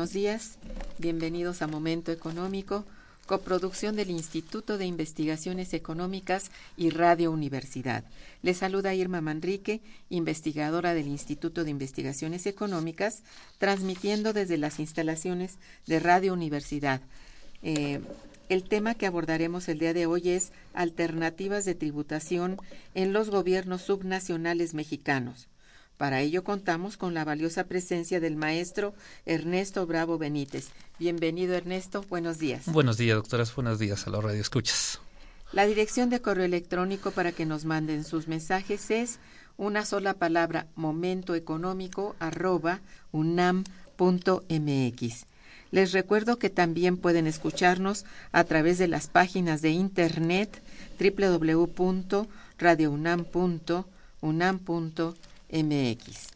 Buenos días. Bienvenidos a Momento Económico, coproducción del Instituto de Investigaciones Económicas y Radio Universidad. Les saluda Irma Manrique, investigadora del Instituto de Investigaciones Económicas, transmitiendo desde las instalaciones de Radio Universidad. Eh, el tema que abordaremos el día de hoy es alternativas de tributación en los gobiernos subnacionales mexicanos. Para ello contamos con la valiosa presencia del maestro Ernesto Bravo Benítez. Bienvenido Ernesto, buenos días. Buenos días, doctoras, buenos días a los Escuchas. La dirección de correo electrónico para que nos manden sus mensajes es una sola palabra momentoeconómico arroba unam.mx. Les recuerdo que también pueden escucharnos a través de las páginas de internet www.radiounam.unam.mx MX.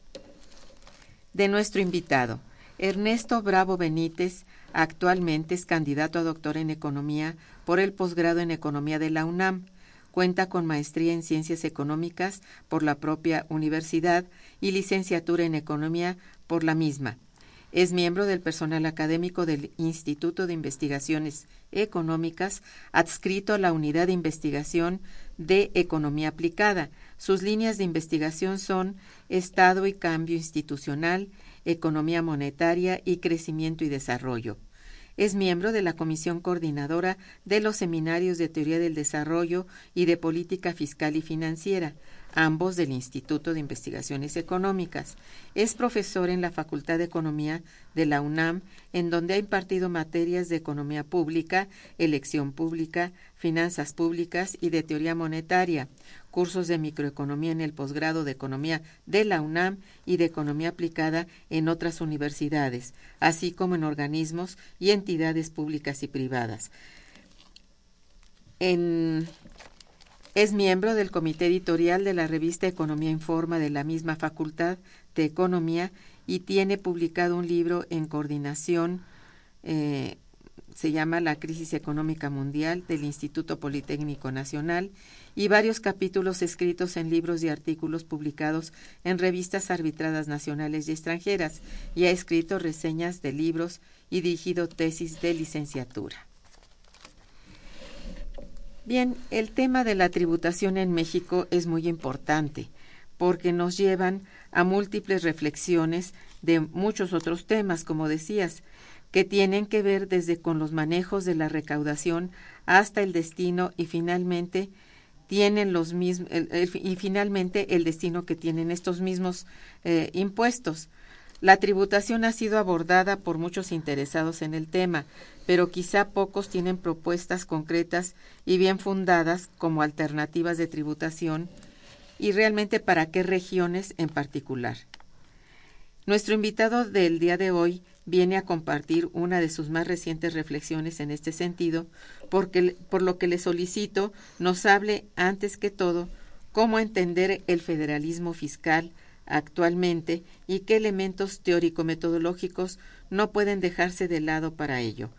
De nuestro invitado, Ernesto Bravo Benítez, actualmente es candidato a doctor en Economía por el posgrado en Economía de la UNAM. Cuenta con maestría en Ciencias Económicas por la propia universidad y licenciatura en Economía por la misma. Es miembro del personal académico del Instituto de Investigaciones Económicas, adscrito a la Unidad de Investigación de Economía Aplicada, sus líneas de investigación son Estado y cambio institucional, economía monetaria y crecimiento y desarrollo. Es miembro de la Comisión Coordinadora de los Seminarios de Teoría del Desarrollo y de Política Fiscal y Financiera, ambos del Instituto de Investigaciones Económicas. Es profesor en la Facultad de Economía de la UNAM, en donde ha impartido materias de economía pública, elección pública, finanzas públicas y de teoría monetaria, cursos de microeconomía en el posgrado de economía de la UNAM y de economía aplicada en otras universidades, así como en organismos y entidades públicas y privadas. En es miembro del comité editorial de la revista Economía Informa de la misma Facultad de Economía y tiene publicado un libro en coordinación, eh, se llama La Crisis Económica Mundial del Instituto Politécnico Nacional y varios capítulos escritos en libros y artículos publicados en revistas arbitradas nacionales y extranjeras y ha escrito reseñas de libros y dirigido tesis de licenciatura. Bien, el tema de la tributación en México es muy importante porque nos llevan a múltiples reflexiones de muchos otros temas, como decías, que tienen que ver desde con los manejos de la recaudación hasta el destino y finalmente tienen los mismos y finalmente el destino que tienen estos mismos eh, impuestos. La tributación ha sido abordada por muchos interesados en el tema, pero quizá pocos tienen propuestas concretas y bien fundadas como alternativas de tributación y realmente para qué regiones en particular. Nuestro invitado del día de hoy viene a compartir una de sus más recientes reflexiones en este sentido, porque, por lo que le solicito nos hable antes que todo cómo entender el federalismo fiscal actualmente y qué elementos teórico-metodológicos no pueden dejarse de lado para ello.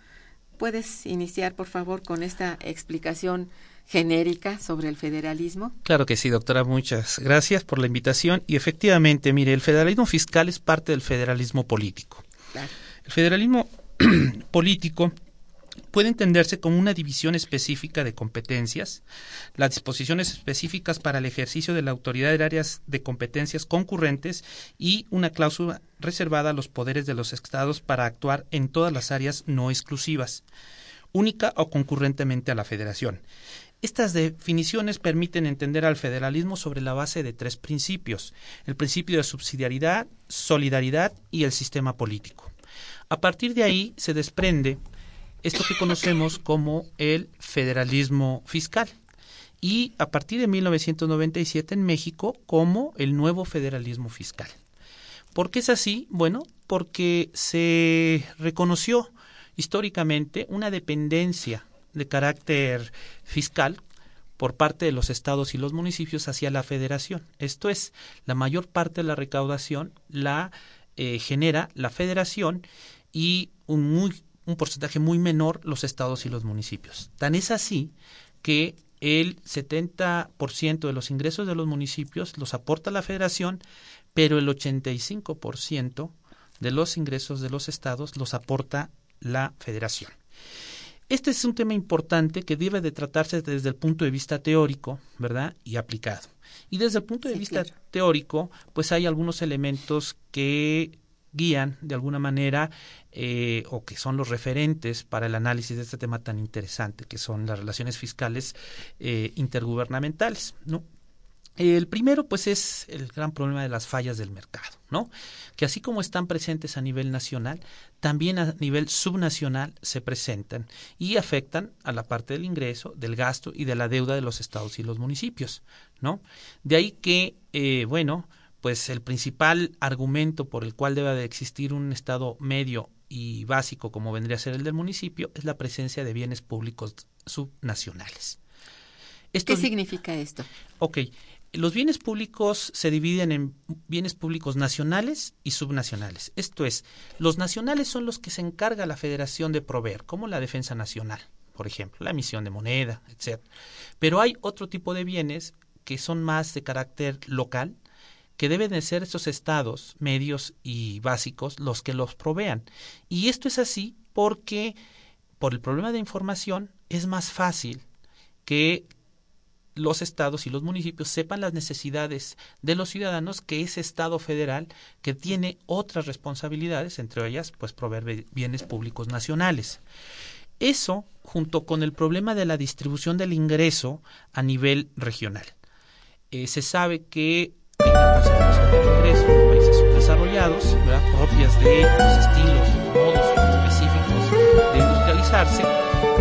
¿Puedes iniciar, por favor, con esta explicación genérica sobre el federalismo? Claro que sí, doctora. Muchas gracias por la invitación. Y efectivamente, mire, el federalismo fiscal es parte del federalismo político. El federalismo político puede entenderse como una división específica de competencias, las disposiciones específicas para el ejercicio de la autoridad en áreas de competencias concurrentes y una cláusula reservada a los poderes de los estados para actuar en todas las áreas no exclusivas, única o concurrentemente a la federación. Estas definiciones permiten entender al federalismo sobre la base de tres principios, el principio de subsidiariedad, solidaridad y el sistema político. A partir de ahí se desprende esto que conocemos como el federalismo fiscal y a partir de 1997 en México como el nuevo federalismo fiscal. ¿Por qué es así? Bueno, porque se reconoció históricamente una dependencia de carácter fiscal por parte de los estados y los municipios hacia la federación. Esto es, la mayor parte de la recaudación la eh, genera la federación y un muy un porcentaje muy menor los estados y los municipios. Tan es así que el 70% de los ingresos de los municipios los aporta la federación, pero el 85% de los ingresos de los estados los aporta la federación. Este es un tema importante que debe de tratarse desde el punto de vista teórico, ¿verdad? Y aplicado. Y desde el punto de vista teórico, pues hay algunos elementos que guían de alguna manera eh, o que son los referentes para el análisis de este tema tan interesante que son las relaciones fiscales eh, intergubernamentales, ¿no? El primero, pues, es el gran problema de las fallas del mercado, ¿no? Que así como están presentes a nivel nacional, también a nivel subnacional se presentan y afectan a la parte del ingreso, del gasto y de la deuda de los estados y los municipios, ¿no? De ahí que, eh, bueno, pues el principal argumento por el cual debe de existir un Estado medio y básico como vendría a ser el del municipio es la presencia de bienes públicos subnacionales. ¿Qué significa esto? Ok, los bienes públicos se dividen en bienes públicos nacionales y subnacionales. Esto es, los nacionales son los que se encarga la federación de proveer, como la defensa nacional, por ejemplo, la emisión de moneda, etc. Pero hay otro tipo de bienes que son más de carácter local, que deben de ser estos estados medios y básicos los que los provean. Y esto es así porque por el problema de información es más fácil que los estados y los municipios sepan las necesidades de los ciudadanos que ese estado federal que tiene otras responsabilidades, entre ellas pues proveer bienes públicos nacionales. Eso junto con el problema de la distribución del ingreso a nivel regional. Eh, se sabe que concentración de ingresos en países subdesarrollados, propias de los estilos, modos específicos de industrializarse.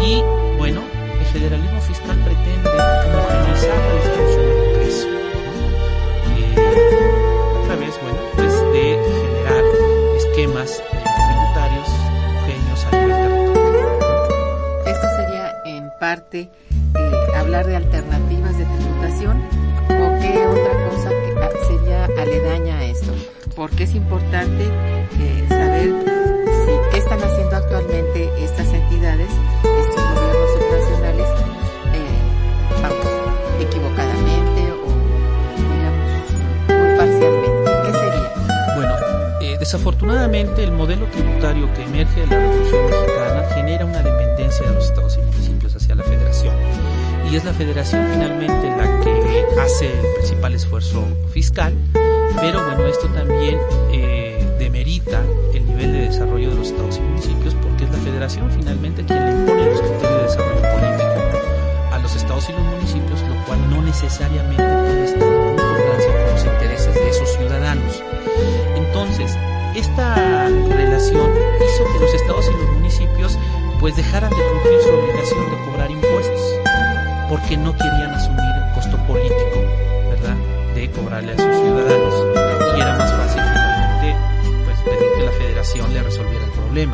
Y, bueno, el federalismo fiscal pretende homogeneizar la distribución del ingreso eh, a través, bueno, pues de generar esquemas tributarios homogéneos a nivel territorial. Esto sería en parte eh, hablar de alternativas de tributación o qué otra sería aledaña a esto, porque es importante eh, saber si, qué están haciendo actualmente estas entidades, estos gobiernos subnacionales, eh, vamos, equivocadamente o, digamos, muy parcialmente. ¿Qué sería? Bueno, eh, desafortunadamente el modelo tributario que emerge de la Revolución Mexicana genera una dependencia de los estados y municipios hacia la federación. Y es la federación finalmente la que hace el principal esfuerzo fiscal, pero bueno, esto también eh, demerita el nivel de desarrollo de los estados y municipios porque es la federación finalmente quien le impone los criterios de desarrollo político a los estados y los municipios, lo cual no necesariamente puede estar en concordancia con los intereses de esos ciudadanos. Entonces, esta relación hizo que los estados y los municipios pues dejaran de cumplir su obligación de cobrar impuestos porque no querían asumir costo político, ¿verdad?, de cobrarle a sus ciudadanos. Y era más fácil finalmente pues, pedir que la federación le resolviera el problema.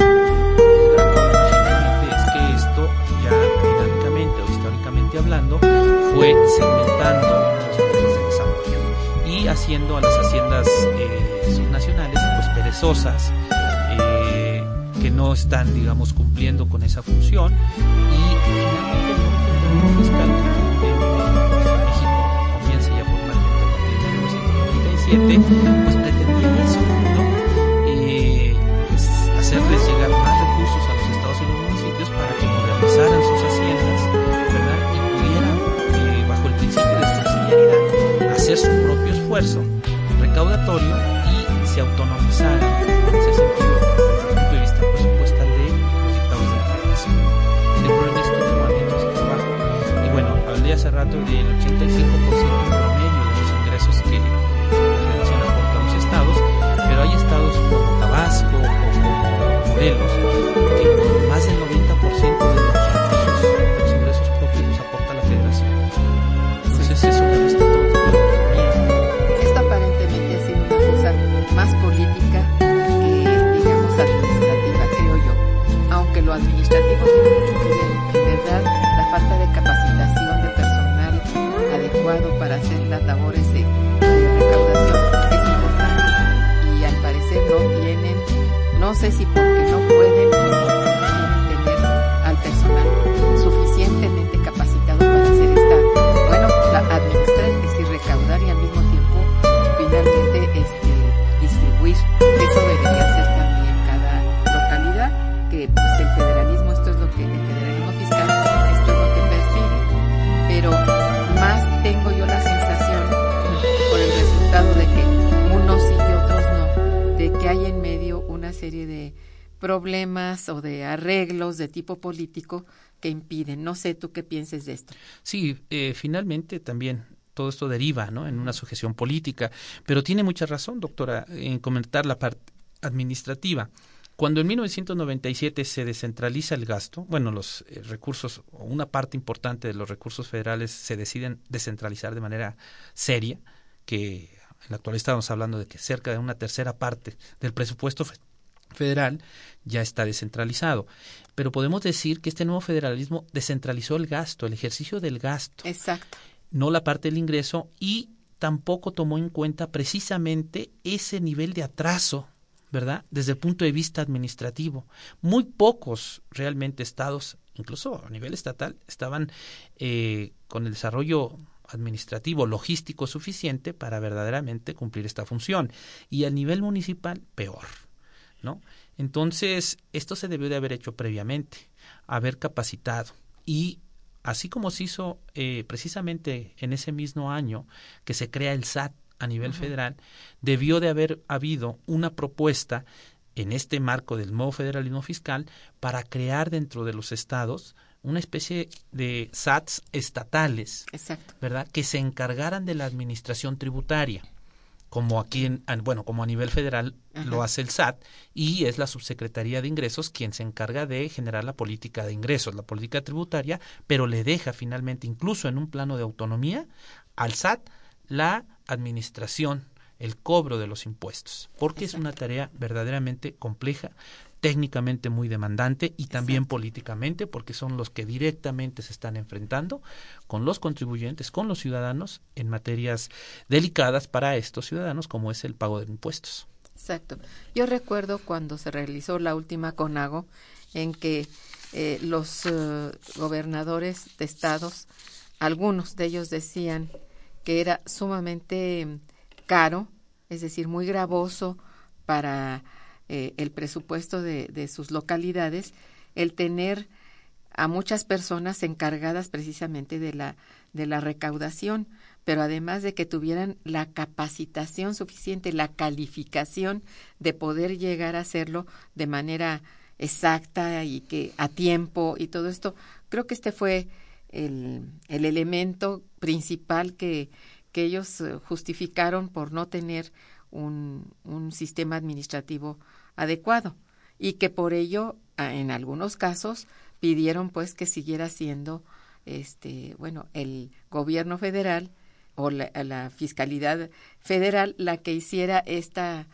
Finalmente es que esto ya dinámicamente o históricamente hablando fue segmentando los países de desarrollo y haciendo a las haciendas eh, subnacionales pues perezosas eh, que no están digamos cumpliendo con esa función y finalmente los cálculos de México comienza ya formalmente 1997, pues pretendían eso, ¿no? Eh, hacerles llegar más recursos a los estados y los municipios para que modernizaran sus haciendas, ¿verdad? Y pudieran, bajo el principio de subsidiariedad, hacer su propio esfuerzo recaudatorio político que impiden. No sé tú qué pienses de esto. Sí, eh, finalmente también todo esto deriva ¿no? en una sujeción política, pero tiene mucha razón, doctora, en comentar la parte administrativa. Cuando en 1997 se descentraliza el gasto, bueno, los eh, recursos, o una parte importante de los recursos federales se deciden descentralizar de manera seria, que en la actualidad estamos hablando de que cerca de una tercera parte del presupuesto fe- federal ya está descentralizado. Pero podemos decir que este nuevo federalismo descentralizó el gasto, el ejercicio del gasto Exacto. no la parte del ingreso y tampoco tomó en cuenta precisamente ese nivel de atraso, ¿verdad? Desde el punto de vista administrativo. Muy pocos realmente estados, incluso a nivel estatal, estaban eh, con el desarrollo administrativo, logístico suficiente para verdaderamente cumplir esta función. Y a nivel municipal, peor, ¿no? Entonces, esto se debió de haber hecho previamente, haber capacitado y así como se hizo eh, precisamente en ese mismo año que se crea el SAT a nivel federal, debió de haber habido una propuesta en este marco del nuevo federalismo fiscal para crear dentro de los estados una especie de SATs estatales, Exacto. ¿verdad? Que se encargaran de la administración tributaria, como aquí, en, en- bueno, como a nivel federal lo hace el SAT, y es la Subsecretaría de Ingresos quien se encarga de generar la política de ingresos, la política tributaria, pero le deja finalmente, incluso en un plano de autonomía, al SAT la administración, el cobro de los impuestos, porque es una tarea verdaderamente compleja, técnicamente muy demandante y también políticamente, porque son los que directamente se están enfrentando con los contribuyentes, con los ciudadanos en materias delicadas para estos ciudadanos, como es el pago de impuestos. Exacto. Yo recuerdo cuando se realizó la última CONAGO en que eh, los eh, gobernadores de estados, algunos de ellos decían que era sumamente caro, es decir, muy gravoso para eh, el presupuesto de, de sus localidades el tener a muchas personas encargadas precisamente de la de la recaudación, pero además de que tuvieran la capacitación suficiente, la calificación de poder llegar a hacerlo de manera exacta y que a tiempo y todo esto, creo que este fue el, el elemento principal que, que ellos eh, justificaron por no tener un, un sistema administrativo adecuado y que por ello a- en algunos casos pidieron pues que siguiera siendo este bueno el gobierno federal o la, la fiscalidad federal la que hiciera esta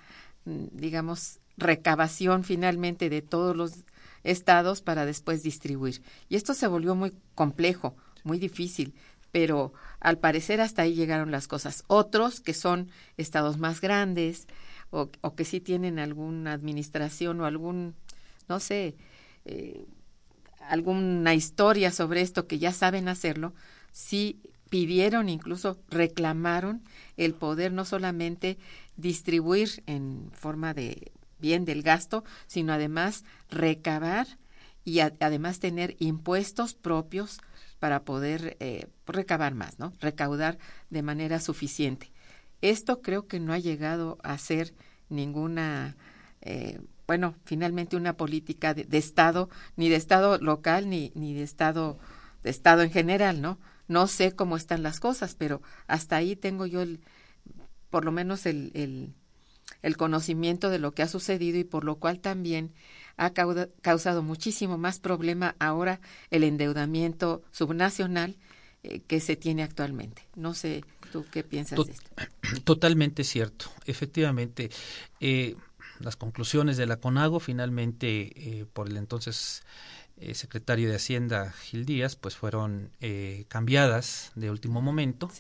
mm, digamos recabación finalmente de todos los estados para después distribuir. Y esto se volvió muy complejo muy difícil pero al parecer hasta ahí llegaron las cosas. Otros que son estados más grandes o, o que sí tienen alguna administración o algún no sé eh, alguna historia sobre esto que ya saben hacerlo, sí pidieron, incluso reclamaron el poder no solamente distribuir en forma de bien del gasto, sino además recabar y además tener impuestos propios para poder eh, recabar más, ¿no? Recaudar de manera suficiente. Esto creo que no ha llegado a ser ninguna, eh, bueno, finalmente una política de, Estado, ni de Estado local, ni, ni de Estado, de Estado en general, ¿no? No sé cómo están las cosas, pero hasta ahí tengo yo el, por lo menos el, el, el conocimiento de lo que ha sucedido y por lo cual también ha causado muchísimo más problema ahora el endeudamiento subnacional eh, que se tiene actualmente. No sé tú qué piensas de esto. Totalmente cierto. Efectivamente, eh, las conclusiones de la CONAGO finalmente eh, por el entonces secretario de Hacienda Gil Díaz pues fueron cambiadas de último momento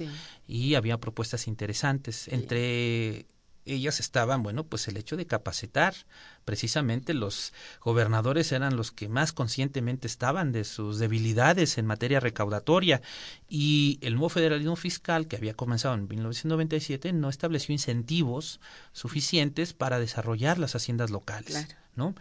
y había propuestas interesantes entre ellas estaban, bueno, pues el hecho de capacitar. Precisamente los gobernadores eran los que más conscientemente estaban de sus debilidades en materia recaudatoria y el nuevo federalismo fiscal que había comenzado en 1997 no estableció incentivos suficientes para desarrollar las haciendas locales. ¿no?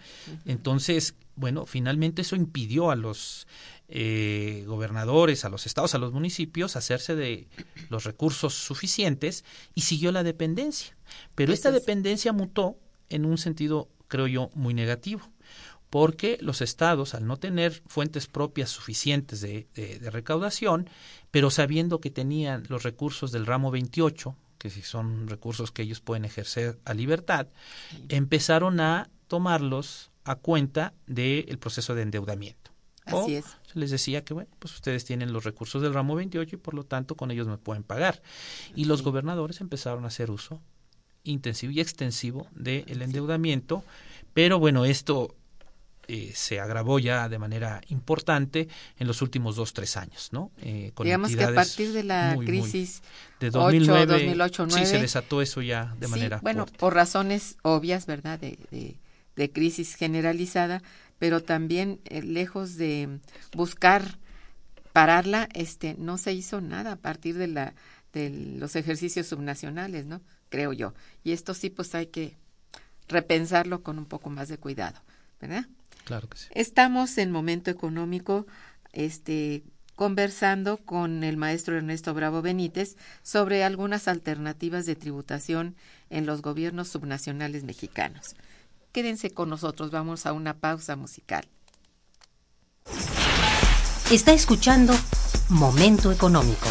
Entonces, bueno, finalmente eso impidió a los eh, gobernadores, a los estados, a los municipios hacerse de los recursos suficientes y siguió la dependencia. Pero esta dependencia mutó en un sentido, creo yo, muy negativo porque los estados, al no tener fuentes propias suficientes de, de, recaudación, pero sabiendo que tenían los recursos del ramo 28, que si son recursos que ellos pueden ejercer a libertad, empezaron a tomarlos a cuenta del proceso de endeudamiento. Así es. Se les decía que, bueno, pues ustedes tienen los recursos del ramo 28 y por lo tanto con ellos me pueden pagar. Y los gobernadores empezaron a hacer uso intensivo y extensivo del endeudamiento, pero bueno, esto eh, se agravó ya de manera importante en los últimos dos, tres años, ¿no? Eh, Digamos que a partir de la crisis de 2009, 2008, sí, se desató eso ya de manera Bueno, por razones obvias, ¿verdad? de, de crisis generalizada, pero también eh, lejos de buscar pararla, este, no se hizo nada a partir de la de los ejercicios subnacionales, ¿no? Creo yo. Y esto sí, pues hay que repensarlo con un poco más de cuidado, ¿verdad? Claro que sí. Estamos en momento económico, este, conversando con el maestro Ernesto Bravo Benítez sobre algunas alternativas de tributación en los gobiernos subnacionales mexicanos. Quédense con nosotros, vamos a una pausa musical. Está escuchando Momento Económico.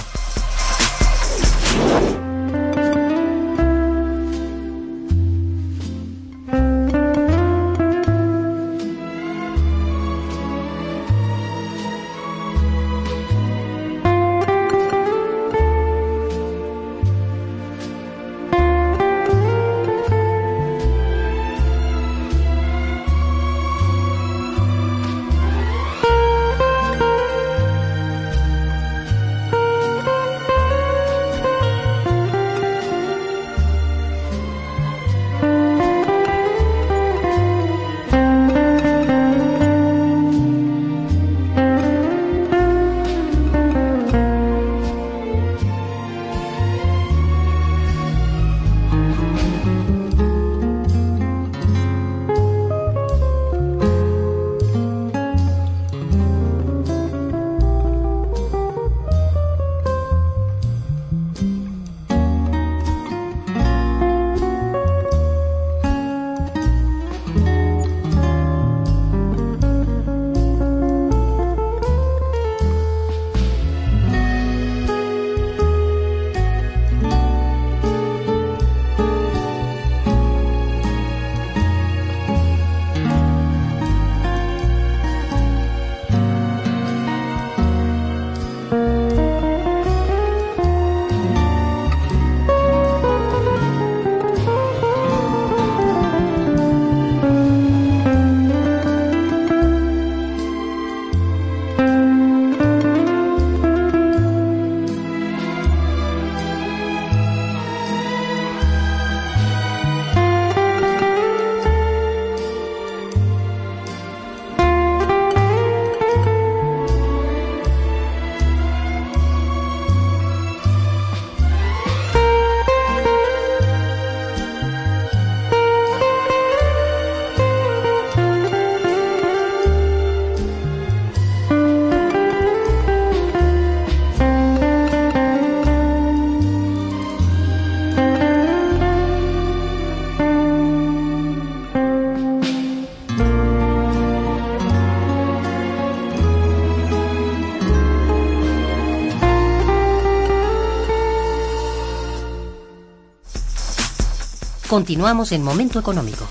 Continuamos en Momento Económico.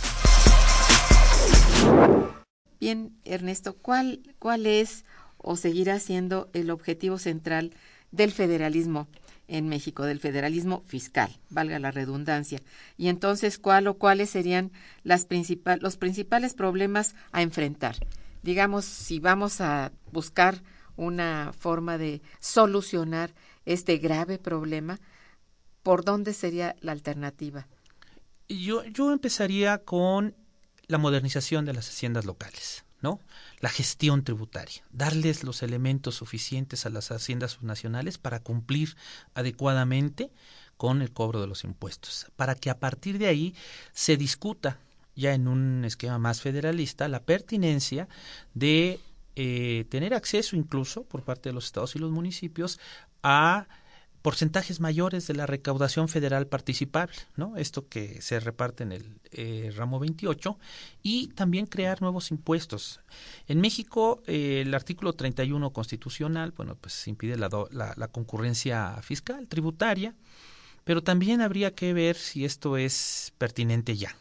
Bien, Ernesto, ¿cuál, cuál es o seguirá siendo el objetivo central del federalismo en México, del federalismo fiscal, valga la redundancia? Y entonces, ¿cuál o cuáles serían las principal, los principales problemas a enfrentar? Digamos, si vamos a buscar una forma de solucionar este grave problema, ¿por dónde sería la alternativa? Yo, yo empezaría con la modernización de las haciendas locales, ¿no? La gestión tributaria, darles los elementos suficientes a las haciendas subnacionales para cumplir adecuadamente con el cobro de los impuestos, para que a partir de ahí se discuta ya en un esquema más federalista la pertinencia de eh, tener acceso incluso por parte de los estados y los municipios a porcentajes mayores de la recaudación federal participable, ¿no? Esto que se reparte en el eh, ramo 28 y también crear nuevos impuestos. En México, eh, el artículo 31 constitucional, bueno, pues impide la, la, concurrencia fiscal, tributaria, pero también habría que ver si esto es pertinente ya.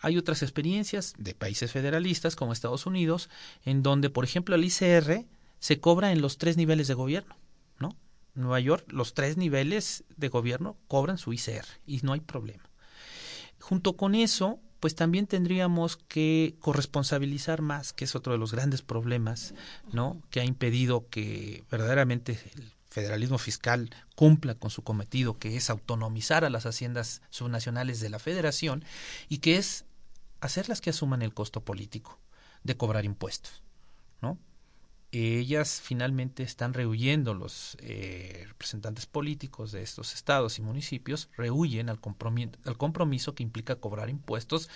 Hay otras experiencias de países federalistas como Estados Unidos, en donde, por ejemplo, el ICR se cobra en los tres niveles de gobierno, ¿no? Nueva York, los tres niveles de gobierno cobran su ICR y no hay problema. Junto con eso, pues también tendríamos que corresponsabilizar más, que es otro de los grandes problemas, ¿no? Que ha impedido que verdaderamente el federalismo fiscal cumpla con su cometido, que es autonomizar a las haciendas subnacionales de la federación y que es hacerlas que asuman el costo político de cobrar impuestos, ¿no? Ellas finalmente están rehuyendo, los eh, representantes políticos de estos estados y municipios rehuyen al compromiso, al compromiso que implica cobrar impuestos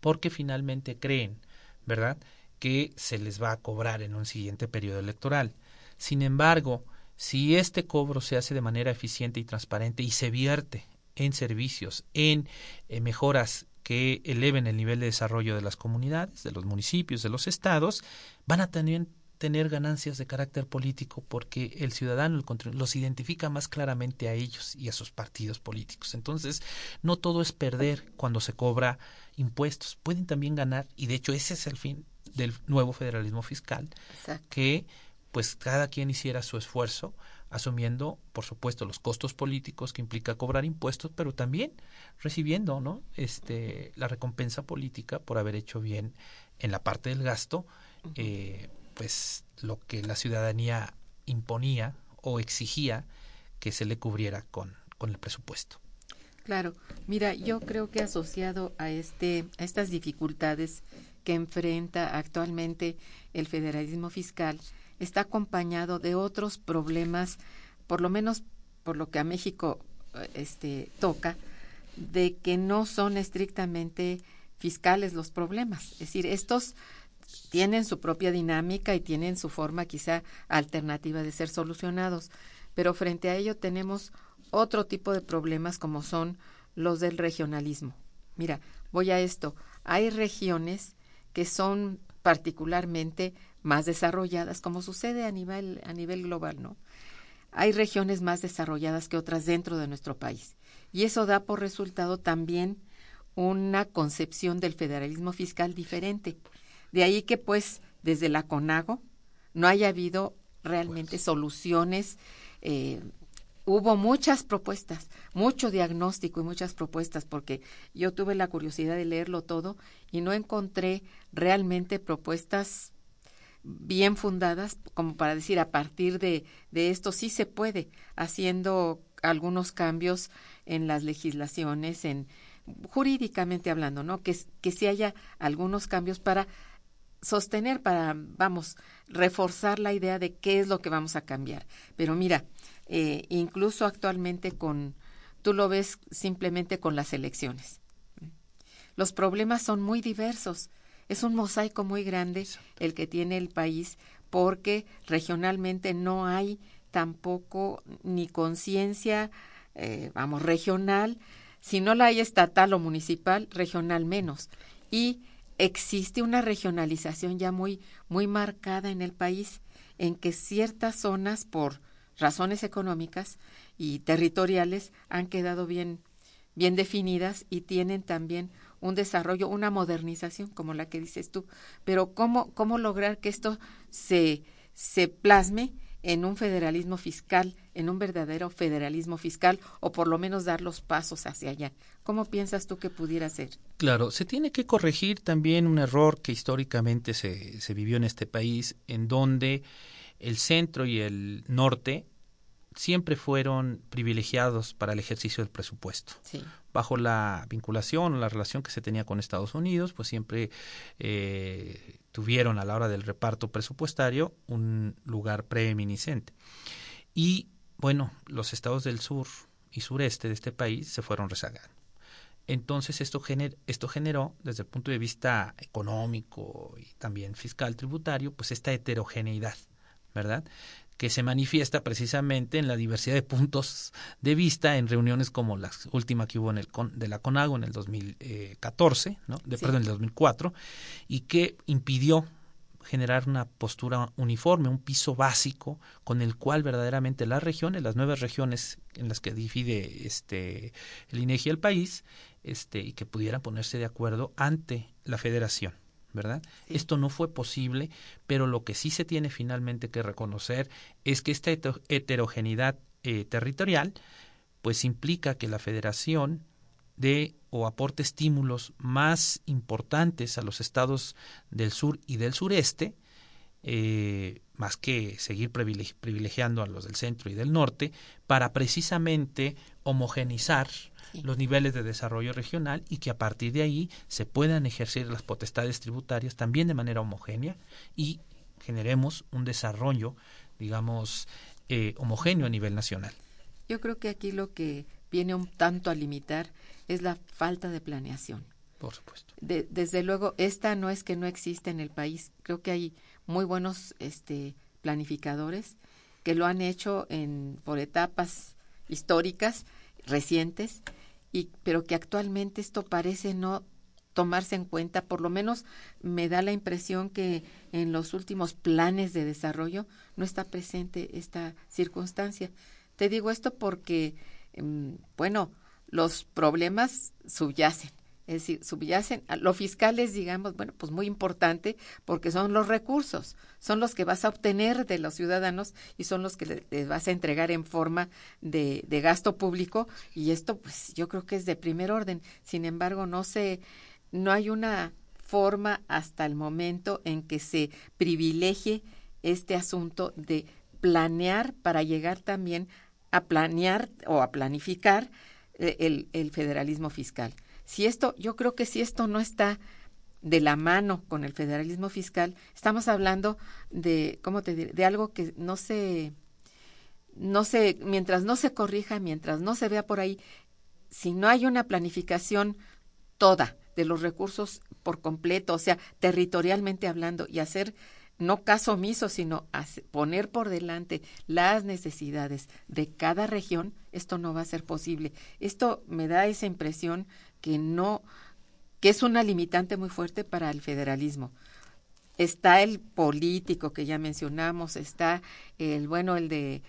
porque finalmente creen, ¿verdad?, que se les va a cobrar en un siguiente periodo electoral. Sin embargo, si este cobro se hace de manera eficiente y transparente y se vierte en servicios, en eh, mejoras que eleven el nivel de desarrollo de las comunidades, de los municipios, de los estados, van a tener tener ganancias de carácter político porque el ciudadano los identifica más claramente a ellos y a sus partidos políticos. Entonces, no todo es perder cuando se cobra impuestos, pueden también ganar y de hecho ese es el fin del nuevo federalismo fiscal, que pues cada quien hiciera su esfuerzo asumiendo, por supuesto, los costos políticos que implica cobrar impuestos, pero también recibiendo, ¿no? Este, la recompensa política por haber hecho bien en la parte del gasto, eh, pues lo que la ciudadanía imponía o exigía que se le cubriera con, con el presupuesto. Claro, mira, yo creo que asociado a este a estas dificultades que enfrenta actualmente el federalismo fiscal está acompañado de otros problemas, por lo menos por lo que a México eh, este toca, de que no son estrictamente fiscales los problemas, es decir, estos tienen su propia dinámica y tienen su forma quizá alternativa de ser solucionados, pero frente a ello tenemos otro tipo de problemas como son los del regionalismo. Mira, voy a esto. Hay regiones que son particularmente más desarrolladas, como sucede a nivel, a nivel global, ¿no? Hay regiones más desarrolladas que otras dentro de nuestro país. Y eso da por resultado también una concepción del federalismo fiscal diferente. De ahí que pues desde la CONAGO no haya habido realmente soluciones. Eh, hubo muchas propuestas, mucho diagnóstico y muchas propuestas, porque yo tuve la curiosidad de leerlo todo y no encontré realmente propuestas bien fundadas como para decir a partir de, de esto sí se puede, haciendo algunos cambios en las legislaciones, en jurídicamente hablando, ¿no? Que, que sí haya algunos cambios para sostener, para, vamos, reforzar la idea de qué es lo que vamos a cambiar. Pero mira, eh, incluso actualmente con, tú lo ves simplemente con las elecciones. Los problemas son muy diversos. Es un mosaico muy grande el que tiene el país porque regionalmente no hay tampoco ni conciencia, eh, vamos, regional. Si no la hay estatal o municipal, regional menos. Y existe una regionalización ya muy, muy marcada en el país, en que ciertas zonas, por razones económicas y territoriales, han quedado bien, bien definidas y tienen también un desarrollo, una modernización, como la que dices tú. Pero ¿cómo, cómo lograr que esto se, se plasme en un federalismo fiscal, en un verdadero federalismo fiscal, o por lo menos dar los pasos hacia allá? ¿Cómo piensas tú que pudiera ser? Claro, se tiene que corregir también un error que históricamente se, se vivió en este país, en donde el centro y el norte siempre fueron privilegiados para el ejercicio del presupuesto. Sí. Bajo la vinculación o la relación que se tenía con Estados Unidos, pues siempre eh, tuvieron a la hora del reparto presupuestario un lugar preeminiscente. Y bueno, los estados del sur y sureste de este país se fueron rezagando. Entonces esto, esto generó, desde el punto de vista económico y también fiscal tributario, pues esta heterogeneidad, ¿verdad? Que se manifiesta precisamente en la diversidad de puntos de vista en reuniones como la última que hubo en el de la CONAGO en el 2014, ¿no? de, Sí. perdón, en el 2004, y que impidió generar una postura uniforme, un piso básico con el cual verdaderamente las regiones, las nuevas regiones en las que divide este el INEGI el país, este y que pudieran ponerse de acuerdo ante la federación. ¿Verdad? Sí. Esto no fue posible, pero lo que sí se tiene finalmente que reconocer es que esta heterogeneidad eh, territorial pues implica que la federación dé o aporte estímulos más importantes a los estados del sur y del sureste, eh, más que seguir privilegi- privilegiando a los del centro y del norte, para precisamente homogenizar Sí. los niveles de desarrollo regional y que a partir de ahí se puedan ejercer las potestades tributarias también de manera homogénea y generemos un desarrollo, digamos, eh, homogéneo a nivel nacional. Yo creo que aquí lo que viene un tanto a limitar es la falta de planeación. Por supuesto. De- desde luego, esta no es que no existe en el país. Creo que hay muy buenos este, planificadores que lo han hecho en, por etapas históricas recientes, y, pero que actualmente esto parece no tomarse en cuenta. Por lo menos me da la impresión que en los últimos planes de desarrollo no está presente esta circunstancia. Te digo esto porque, em, bueno, los problemas subyacen. Es decir, subyacen, a lo fiscal es, digamos, bueno, pues muy importante porque son los recursos, son los que vas a obtener de los ciudadanos y son los que le- les vas a entregar en forma de, de gasto público y esto, pues yo creo que es de primer orden. Sin embargo, no se, no hay una forma hasta el momento en que se privilegie este asunto de planear para llegar también a planear o a planificar eh, el, el federalismo fiscal. Si esto, yo creo que si esto no está de la mano con el federalismo fiscal, estamos hablando de, ¿cómo te diré? De algo que no se, no se, mientras no se corrija, mientras no se vea por ahí, si no hay una planificación toda de los recursos por completo, o sea, territorialmente hablando, y hacer no caso omiso, sino poner por delante las necesidades de cada región, esto no va a ser posible. Esto me da esa impresión que no, que es una limitante muy fuerte para el federalismo. Está el político que ya mencionamos, está el, bueno, el de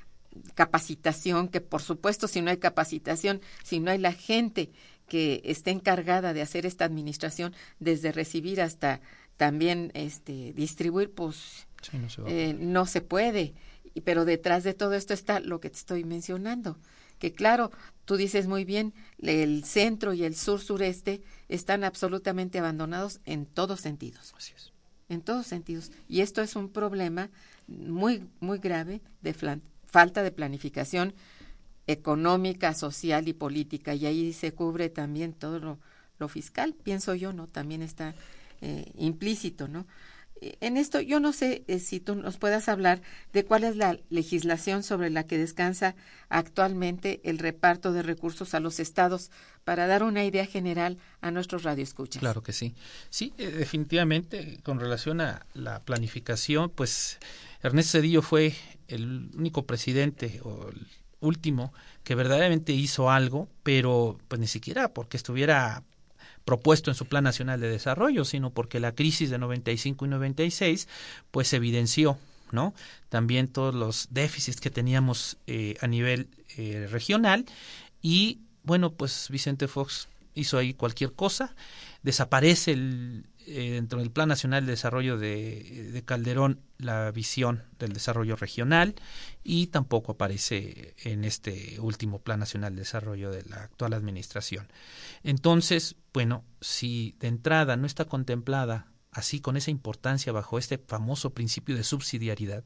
capacitación, que por supuesto si no hay capacitación, si no hay la gente que esté encargada de hacer esta administración, desde recibir hasta también este distribuir, pues Sí, no se eh, no se puede. Pero detrás de todo esto está lo que te estoy mencionando. Que claro, tú dices muy bien, el centro y el sur sureste están absolutamente abandonados en todos sentidos Así es. en todos sentidos. Y esto es un problema muy, muy grave de falta de planificación económica, social y política. Y ahí se cubre también todo lo, lo fiscal, pienso yo, ¿no? También está eh, implícito, ¿no? Eh, En esto yo no sé eh, si tú nos puedas hablar de cuál es la legislación sobre la que descansa actualmente el reparto de recursos a los estados para dar una idea general a nuestros radioescuchas. Claro que sí. Sí, eh, definitivamente, con relación a la planificación, pues Ernesto Cedillo fue el único presidente o el último que verdaderamente hizo algo, pero pues ni siquiera porque estuviera propuesto en su Plan Nacional de Desarrollo, sino porque la crisis de 95 y 96 pues evidenció, ¿no? También todos los déficits que teníamos eh, a nivel eh, regional y bueno, pues Vicente Fox hizo ahí cualquier cosa, desaparece el, eh, dentro del Plan Nacional de Desarrollo de, Calderón la visión del desarrollo regional y tampoco aparece en este último Plan Nacional de Desarrollo de la actual administración. Entonces, bueno, si de entrada no está contemplada así con esa importancia bajo este famoso principio de subsidiariedad,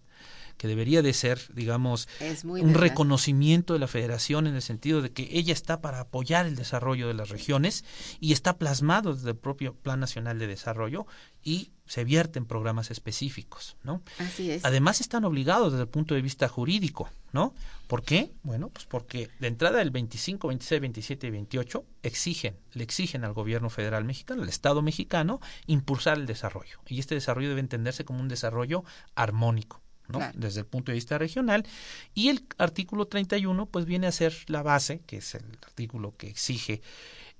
que debería de ser, digamos, un reconocimiento de la federación en el sentido de que ella está para apoyar el desarrollo de las regiones y está plasmado desde el propio Plan Nacional de Desarrollo y se vierte en programas específicos, ¿no? Así es. Además están obligados desde el punto de vista jurídico, ¿no? ¿Por qué? Bueno, pues porque de entrada del 25, 26, 27 y 28 exigen, le exigen al gobierno federal mexicano, al Estado mexicano, impulsar el desarrollo. Y este desarrollo debe entenderse como un desarrollo armónico desde el punto de vista regional. Y el artículo 31 pues viene a ser la base, que es el artículo que exige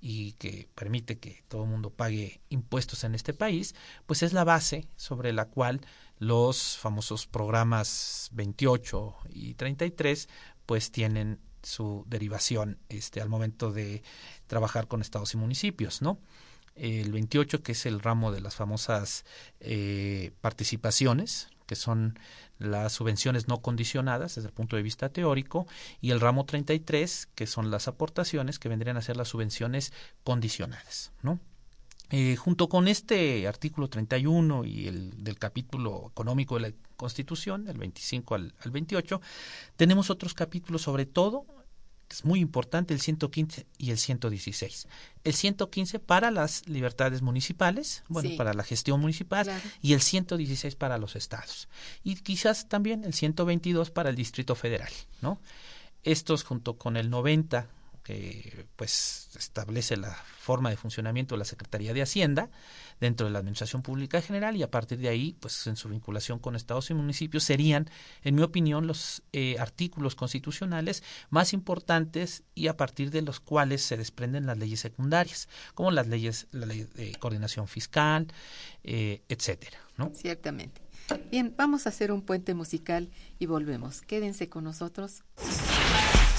y que permite que todo el mundo pague impuestos en este país, pues es la base sobre la cual los famosos programas 28 y 33 pues tienen su derivación este al momento de trabajar con estados y municipios, ¿no? El 28 que es el ramo de las famosas eh, participaciones, que son las subvenciones no condicionadas desde el punto de vista teórico, y el ramo 33, que son las aportaciones, que vendrían a ser las subvenciones condicionadas. ¿no? Eh, junto con este artículo 31 y el del capítulo económico de la Constitución, del 25 al, al 28, tenemos otros capítulos, sobre todo es muy importante el 115 y el 116. El 115 para las libertades municipales, bueno, para la gestión municipal, y el 116 para los estados. Y quizás también el 122 para el Distrito Federal, ¿no? Estos junto con el 90 que pues establece la forma de funcionamiento de la Secretaría de Hacienda dentro de la Administración Pública General y a partir de ahí, pues en su vinculación con estados y municipios serían, en mi opinión, los eh, artículos constitucionales más importantes y a partir de los cuales se desprenden las leyes secundarias, como las leyes, la ley de coordinación fiscal, eh, etcétera, ¿no? Ciertamente. Bien, vamos a hacer un puente musical y volvemos. Quédense con nosotros.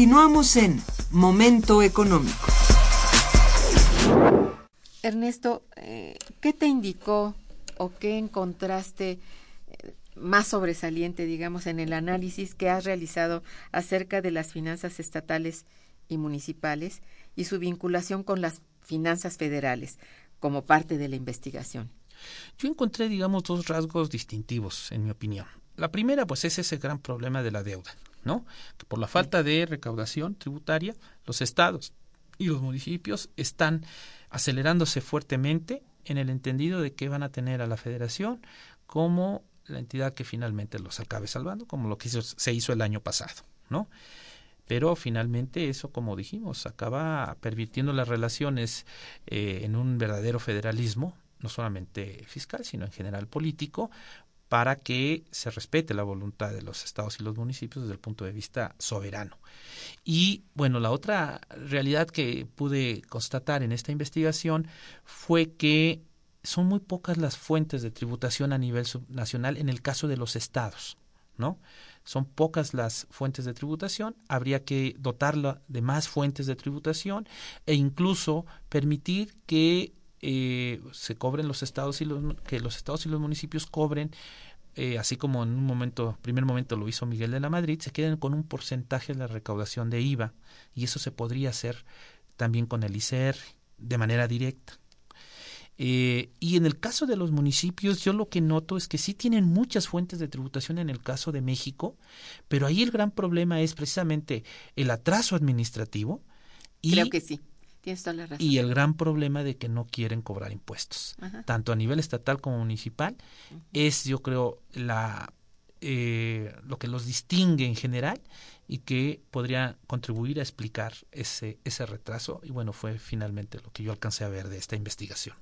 Continuamos en Momento Económico. Ernesto, eh, ¿qué te indicó o qué encontraste eh, más sobresaliente, digamos, en el análisis que has realizado acerca de las finanzas estatales y municipales y su vinculación con las finanzas federales como parte de la investigación? Yo encontré, digamos, dos rasgos distintivos, en mi opinión. La primera, pues, es ese gran problema de la deuda. ¿No? Que por la falta de recaudación tributaria, los estados y los municipios están acelerándose fuertemente en el entendido de que van a tener a la federación como la entidad que finalmente los acabe salvando, como lo que se hizo el año pasado, ¿no? Pero finalmente eso, como dijimos, acaba pervirtiendo las relaciones eh, en un verdadero federalismo, no solamente fiscal, sino en general político, para que se respete la voluntad de los estados y los municipios desde el punto de vista soberano. Y bueno, la otra realidad que pude constatar en esta investigación fue que son muy pocas las fuentes de tributación a nivel subnacional en el caso de los estados, ¿no? Son pocas las fuentes de tributación, habría que dotarla de más fuentes de tributación e incluso permitir que eh, se cobren los estados y los que los estados y los municipios cobren eh, así como en un momento, primer momento lo hizo Miguel de la Madrid, se queden con un porcentaje de la recaudación de IVA y eso se podría hacer también con el ICR de manera directa. Eh, y en el caso de los municipios, yo lo que noto es que sí tienen muchas fuentes de tributación en el caso de México, pero ahí el gran problema es precisamente el atraso administrativo. Y, Creo que sí. Tienes toda la razón. Y el gran problema de que no quieren cobrar impuestos, tanto a nivel estatal como municipal, es yo creo la eh, lo que los distingue en general y que podría contribuir a explicar ese, ese retraso. Y bueno, fue finalmente lo que yo alcancé a ver de esta investigación.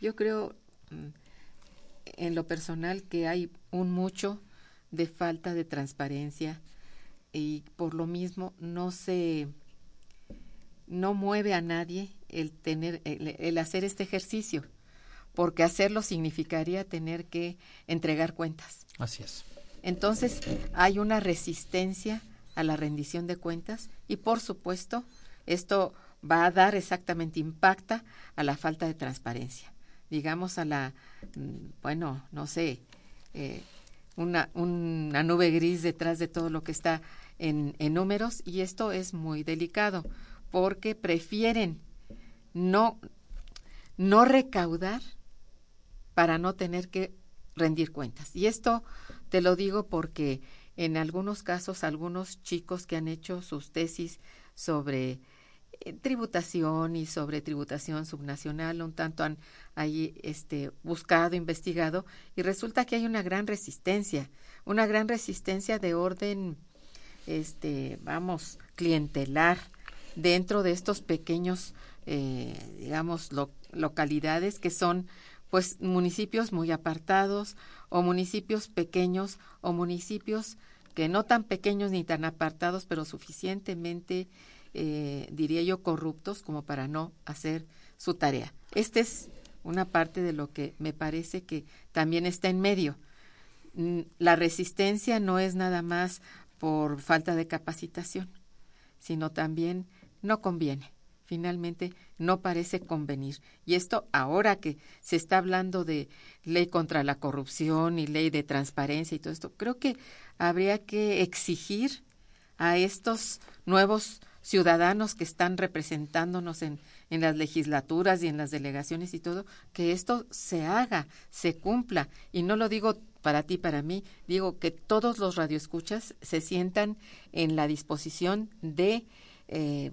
Yo creo mm, en lo personal que hay un mucho de falta de transparencia y por lo mismo no se no mueve a nadie el tener el, hacer este ejercicio porque hacerlo significaría tener que entregar cuentas. Así es. Entonces, hay una resistencia a la rendición de cuentas y por supuesto, esto va a dar exactamente impacta a la falta de transparencia digamos, a la, mm, bueno, no sé, eh, una, una nube gris detrás de todo lo que está en, en números y esto es muy delicado porque prefieren no, no recaudar para no tener que rendir cuentas. Y esto te lo digo porque en algunos casos algunos chicos que han hecho sus tesis sobre eh, tributación y sobre tributación subnacional, un tanto han ahí este, buscado, investigado, y resulta que hay una gran resistencia, una gran resistencia de orden, este, vamos, clientelar dentro de estos pequeños, eh, digamos, localidades que son pues municipios muy apartados o municipios pequeños o municipios que no tan pequeños ni tan apartados, pero suficientemente eh, diría yo, corruptos como para no hacer su tarea. Esta es una parte de lo que me parece que también está en medio. Mm, la resistencia no es nada más por falta de capacitación, sino también no conviene. Finalmente, no parece convenir. Y esto ahora que se está hablando de ley contra la corrupción y ley de transparencia y todo esto, creo que habría que exigir a estos nuevos ciudadanos que están representándonos en, en las legislaturas y en las delegaciones y todo, que esto se haga, se cumpla. Y no lo digo para ti, para mí, digo que todos los radioescuchas se sientan en la disposición de eh,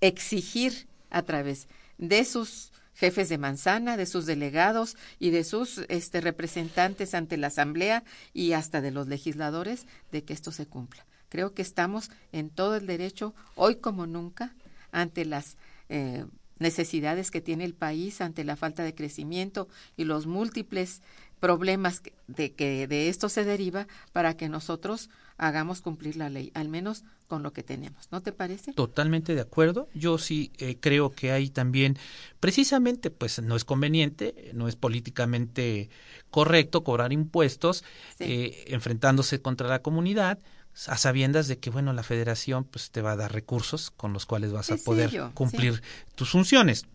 exigir a través de sus jefes de manzana, de sus delegados y de sus este, representantes ante la Asamblea y hasta de los legisladores de que esto se cumpla. Creo que estamos en todo el derecho, hoy como nunca, ante las eh, necesidades que tiene el país, ante la falta de crecimiento y los múltiples problemas de que de esto se deriva para que nosotros hagamos cumplir la ley, al menos con lo que tenemos. ¿No te parece? Totalmente de acuerdo. Yo sí eh, creo que hay también, precisamente, pues no es conveniente, no es políticamente correcto cobrar impuestos eh, enfrentándose contra la comunidad a sabiendas de que bueno la federación pues te va a dar recursos con los cuales vas a poder cumplir tus funciones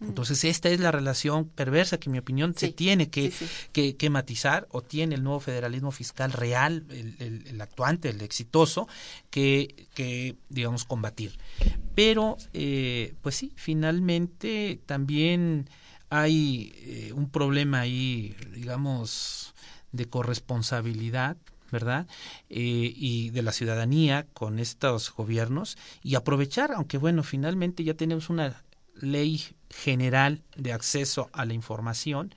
entonces esta es la relación perversa que en mi opinión se tiene que, que, matizar o tiene el nuevo federalismo fiscal real el, el, actuante el exitoso que, que digamos combatir. Pero eh, pues sí finalmente también hay eh, un problema ahí digamos de corresponsabilidad ¿verdad? Eh, y de la ciudadanía con estos gobiernos y aprovechar, aunque bueno, finalmente ya tenemos una ley general de acceso a la información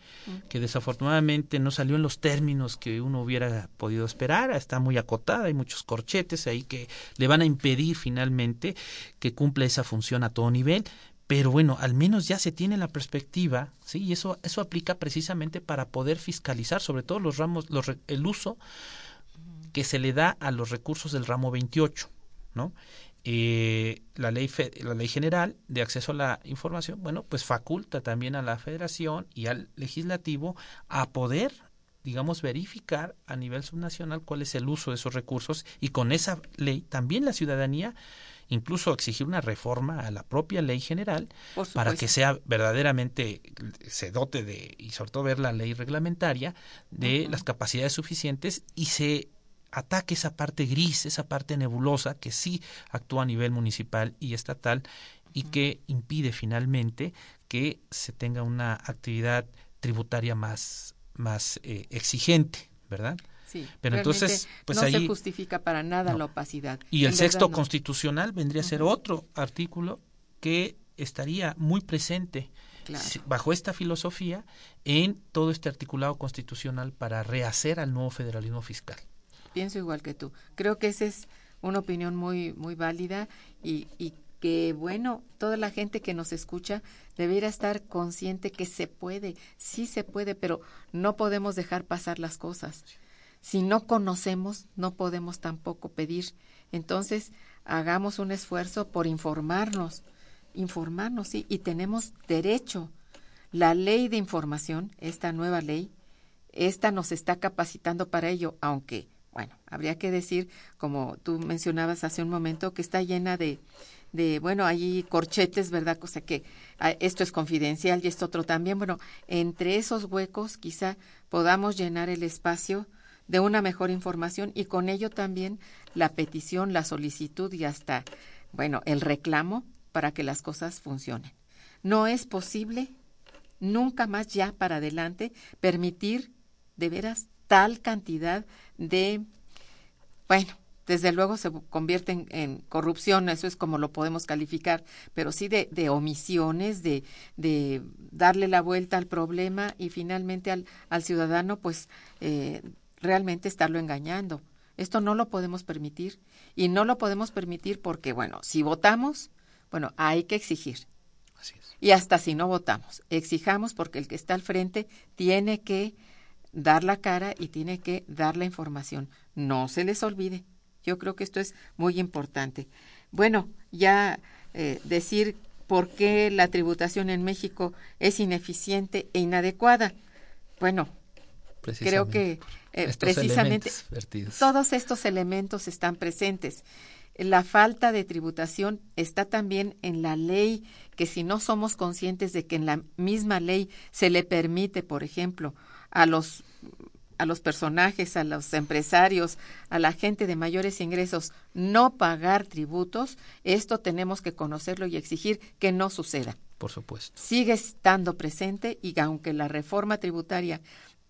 que desafortunadamente no salió en los términos que uno hubiera podido esperar, está muy acotada, hay muchos corchetes ahí que le van a impedir finalmente que cumpla esa función a todo nivel, pero bueno, al menos ya se tiene la perspectiva, sí, y eso eso aplica precisamente para poder fiscalizar sobre todo los ramos los, el uso que se le da a los recursos del ramo 28, ¿no? Eh, la ley la ley general de acceso a la información bueno pues faculta también a la Federación y al legislativo a poder digamos verificar a nivel subnacional cuál es el uso de esos recursos y con esa ley también la ciudadanía incluso exigir una reforma a la propia ley general para que sea verdaderamente se dote de y sobre todo ver la ley reglamentaria de las capacidades suficientes y se ataque esa parte gris, esa parte nebulosa que sí actúa a nivel municipal y estatal y que impide finalmente que se tenga una actividad tributaria más, más eh, exigente, ¿verdad? Sí, pero entonces pues no se justifica para nada la opacidad. Y el sexto constitucional vendría a ser otro artículo que estaría muy presente bajo esta filosofía en todo este articulado constitucional para rehacer al nuevo federalismo fiscal pienso igual que tú. Creo que esa es una opinión muy, muy válida y, y que, bueno, toda la gente que nos escucha debería estar consciente que se puede, sí se puede, pero no podemos dejar pasar las cosas. Si no conocemos, no podemos tampoco pedir. Entonces, hagamos un esfuerzo por informarnos, informarnos, sí, y tenemos derecho. La ley de información, esta nueva ley, esta nos está capacitando para ello, aunque bueno, habría que decir, como tú mencionabas hace un momento, que está llena de, de bueno, hay corchetes, ¿verdad? O sea que ah, esto es confidencial y esto otro también. Bueno, entre esos huecos quizá podamos llenar el espacio de una mejor información y con ello también la petición, la solicitud y hasta, bueno, el reclamo para que las cosas funcionen. No es posible nunca más ya para adelante permitir de veras tal cantidad de, bueno, desde luego se convierte en, corrupción, eso es como lo podemos calificar, pero sí de, de omisiones, de, de, darle la vuelta al problema y finalmente al, al ciudadano, pues eh, realmente estarlo engañando. Esto no lo podemos permitir y no lo podemos permitir porque, bueno, si votamos, bueno, hay que exigir. Así es. Y hasta si no votamos, exijamos porque el que está al frente tiene que dar la cara y tiene que dar la información. No se les olvide. Yo creo que esto es muy importante. Bueno, ya eh, decir por qué la tributación en México es ineficiente e inadecuada. Bueno, creo que eh, precisamente todos estos elementos están presentes. La falta de tributación está también en la ley, que si no somos conscientes de que en la misma ley se le permite, por ejemplo, a los a los personajes, a los empresarios, a la gente de mayores ingresos no pagar tributos, esto tenemos que conocerlo y exigir que no suceda. Por supuesto. Sigue estando presente y aunque la reforma tributaria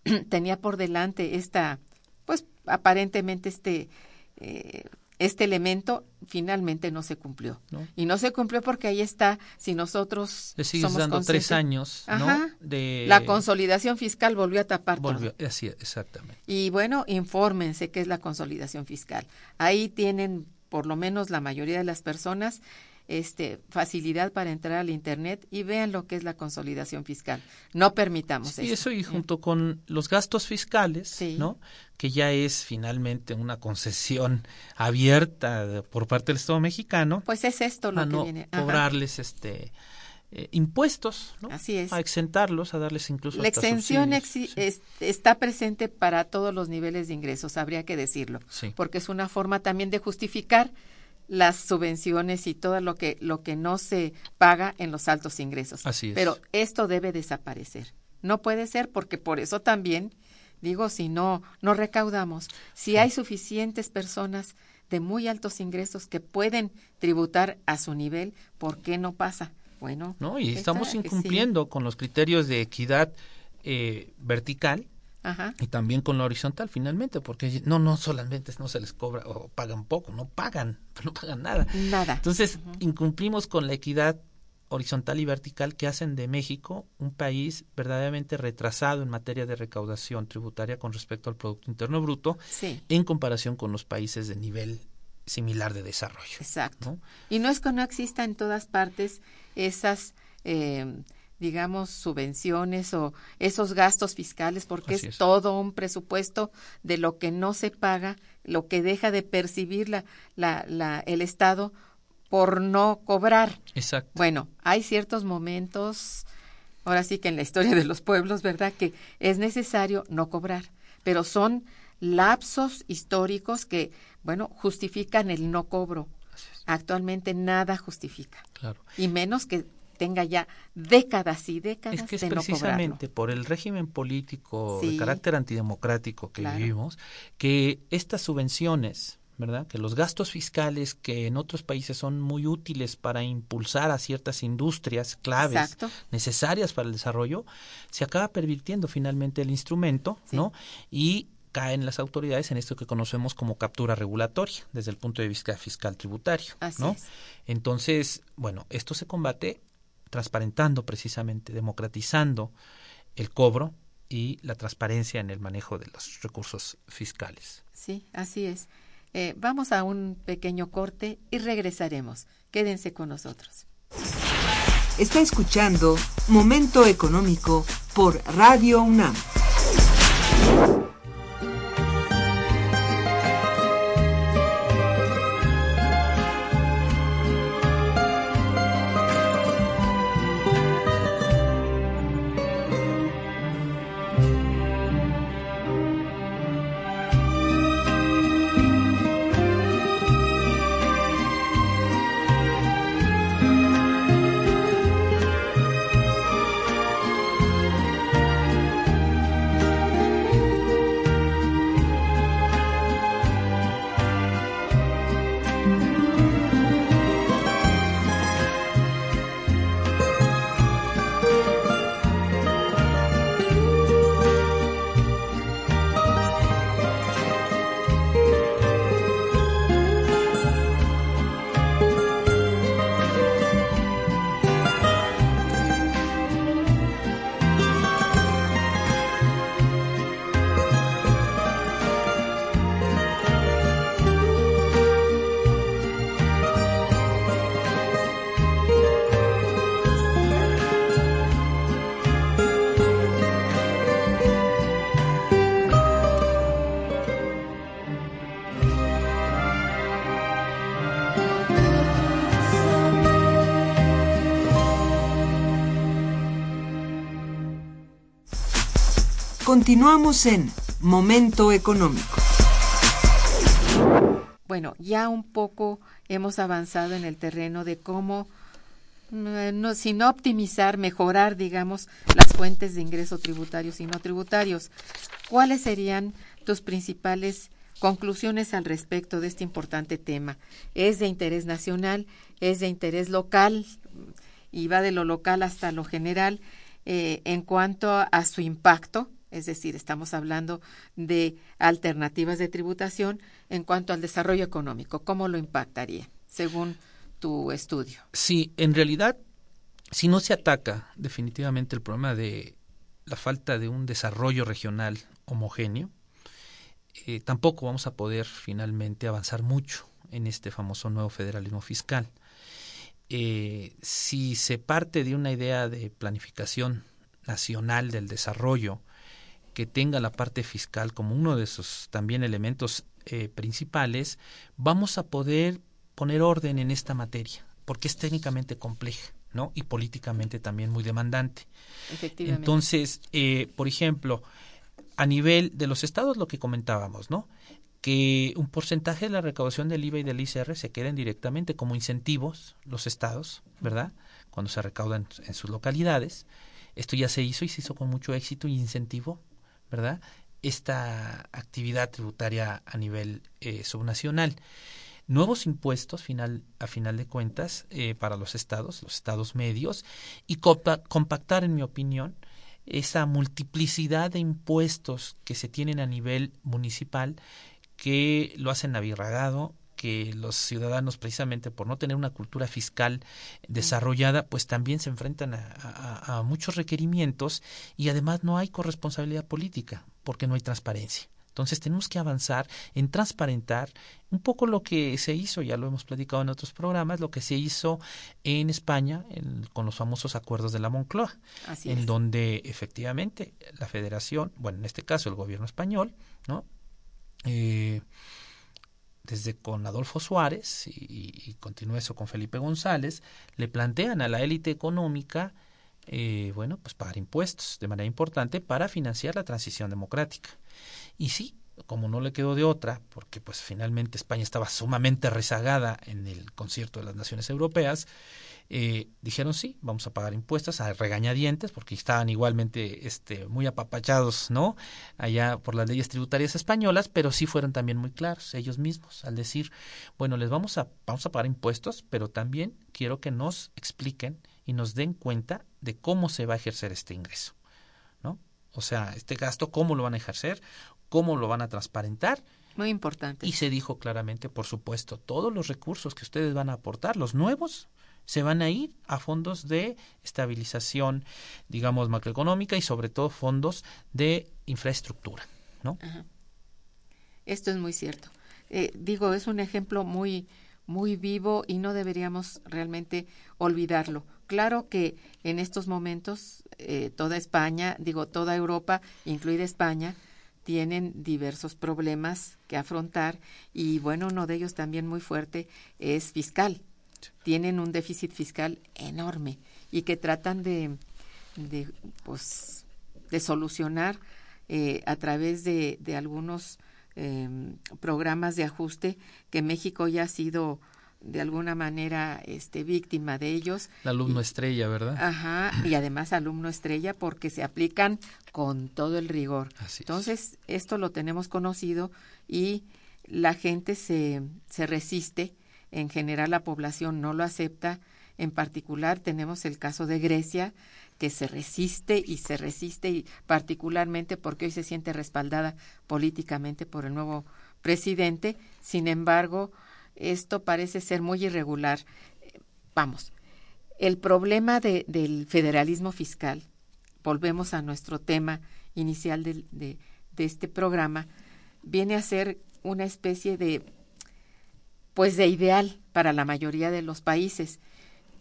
tenía por delante esta, pues aparentemente este eh, este elemento finalmente no se cumplió. Y no se cumplió porque ahí está, si nosotros... Le sigues dando tres años, ¿no? De... La consolidación fiscal volvió a tapar volvió, Así, exactamente. Y bueno, infórmense qué es la consolidación fiscal. Ahí tienen, por lo menos la mayoría de las personas, este, facilidad para entrar al Internet y vean lo que es la consolidación fiscal. No permitamos eso. Y eso y junto con los gastos fiscales, ¿no? que ya es finalmente una concesión abierta por parte del Estado mexicano. Pues es esto lo a que no viene. cobrarles este eh, impuestos, ¿no? Así es. A exentarlos, a darles incluso. La exención está presente para todos los niveles de ingresos, habría que decirlo, porque es una forma también de justificar las subvenciones y todo lo que lo que no se paga en los altos ingresos. Así es. Pero esto debe desaparecer. No puede ser porque por eso también digo si no no recaudamos, si hay suficientes personas de muy altos ingresos que pueden tributar a su nivel, ¿por qué no pasa? Bueno, no y estamos incumpliendo con los criterios de equidad eh, vertical y también con la horizontal finalmente, porque no, no solamente no se les cobra o pagan poco, no pagan, no pagan nada. Nada. Entonces, incumplimos con la equidad horizontal y vertical que hacen de México un país verdaderamente retrasado en materia de recaudación tributaria con respecto al Producto Interno Bruto en comparación con los países de nivel similar de desarrollo. Exacto. Y no es que no exista en todas partes esas, eh, digamos, subvenciones o esos gastos fiscales, porque es, todo un presupuesto de lo que no se paga, lo que deja de percibir la, la, la, el Estado por no cobrar. Exacto. Bueno, hay ciertos momentos, ahora sí que en la historia de los pueblos, ¿verdad? Que es necesario no cobrar, pero son lapsos históricos que, bueno, justifican el no cobro. Actualmente nada justifica. Claro. Y menos que tenga ya décadas y décadas es que es de precisamente por el régimen político de carácter antidemocrático que vivimos que estas subvenciones ¿verdad? Que los gastos fiscales que en otros países son muy útiles para impulsar a ciertas industrias claves necesarias para el desarrollo, se acaba pervirtiendo finalmente el instrumento, ¿no? Y caen las autoridades en esto que conocemos como captura regulatoria desde el punto de vista fiscal tributario, ¿no? Entonces, bueno, esto se combate transparentando precisamente, democratizando el cobro y la transparencia en el manejo de los recursos fiscales. Sí, así es. Eh, vamos a un pequeño corte y regresaremos. Quédense con nosotros. Está escuchando Momento Económico por Radio UNAM. Continuamos en Momento Económico. Bueno, ya un poco hemos avanzado en el terreno de cómo, mm, no, sin optimizar, mejorar, digamos, las fuentes de ingreso tributarios y no tributarios. ¿Cuáles serían tus principales conclusiones al respecto de este importante tema? ¿Es de interés nacional? ¿Es de interés local? Y va de lo local hasta lo general eh, en cuanto a su impacto es decir, estamos hablando de alternativas de tributación en cuanto al desarrollo económico. ¿Cómo lo impactaría, según tu estudio? Sí, en realidad, si no se ataca definitivamente el problema de la falta de un desarrollo regional homogéneo, eh, tampoco vamos a poder finalmente avanzar mucho en este famoso nuevo federalismo fiscal. Eh, si se parte de una idea de planificación nacional del desarrollo, que tenga la parte fiscal como uno de sus también elementos eh, principales, vamos a poder poner orden en esta materia, porque es técnicamente compleja. ¿no? y políticamente también muy demandante. Entonces, eh, por ejemplo, a nivel de los estados, lo que comentábamos, ¿no? que un porcentaje de la recaudación del IVA y del ICR se queden directamente como incentivos los estados, ¿verdad? Cuando se recaudan en sus localidades. Esto ya se hizo y se hizo con mucho éxito y incentivo ¿verdad? Esta actividad tributaria a nivel eh, subnacional. Nuevos impuestos final, a final de cuentas eh, para los estados, los estados medios, y compactar, en mi opinión, esa multiplicidad de impuestos que se tienen a nivel municipal que lo hacen abirragado que los ciudadanos precisamente por no tener una cultura fiscal desarrollada pues también se enfrentan a, muchos requerimientos y además no hay corresponsabilidad política porque no hay transparencia. Entonces tenemos que avanzar en transparentar un poco lo que se hizo, ya lo hemos platicado en otros programas, lo que se hizo en España con los famosos acuerdos de la Moncloa, en donde efectivamente la federación, bueno, en este caso el gobierno español, ¿no? Eh, desde con Adolfo Suárez y, y continúa eso con Felipe González, le plantean a la élite económica eh, bueno, pues pagar impuestos de manera importante para financiar la transición democrática. Y sí, como no le quedó de otra, porque pues finalmente España estaba sumamente rezagada en el concierto de las naciones europeas, eh, dijeron sí, vamos a pagar impuestos a regañadientes, porque estaban igualmente este, muy apapachados, ¿no? Allá por las leyes tributarias españolas, pero sí fueron también muy claros ellos mismos al decir, bueno, les vamos a, vamos a pagar impuestos, pero también quiero que nos expliquen y nos den cuenta de cómo se va a ejercer este ingreso, ¿no? O sea, este gasto, cómo lo van a ejercer, cómo lo van a transparentar. Muy importante. Y se dijo claramente, por supuesto, todos los recursos que ustedes van a aportar, los nuevos, se van a ir a fondos de estabilización, digamos, macroeconómica y sobre todo fondos de infraestructura, ¿no? Esto es muy cierto. Eh, digo, es un ejemplo muy, muy vivo y no deberíamos realmente olvidarlo. Claro que en estos momentos eh, toda España, digo toda Europa, incluida España, tienen diversos problemas que afrontar y bueno, uno de ellos también muy fuerte es fiscal. Tienen un déficit fiscal enorme y que tratan de, de pues, de solucionar eh, a través de, de algunos em, programas de ajuste que México ya ha sido de alguna manera este víctima de ellos. El alumno estrella, ¿verdad? Ajá, y además alumno estrella porque se aplican con todo el rigor. Entonces, esto lo tenemos conocido y la gente se, se resiste, en general la población no lo acepta, en particular tenemos el caso de Grecia, que se resiste y se resiste, y particularmente porque hoy se siente respaldada políticamente por el nuevo presidente. Sin embargo, esto parece ser muy irregular. Vamos, el problema de, del federalismo fiscal, volvemos a nuestro tema inicial de este programa, viene a ser una especie de, pues de ideal para la mayoría de los países.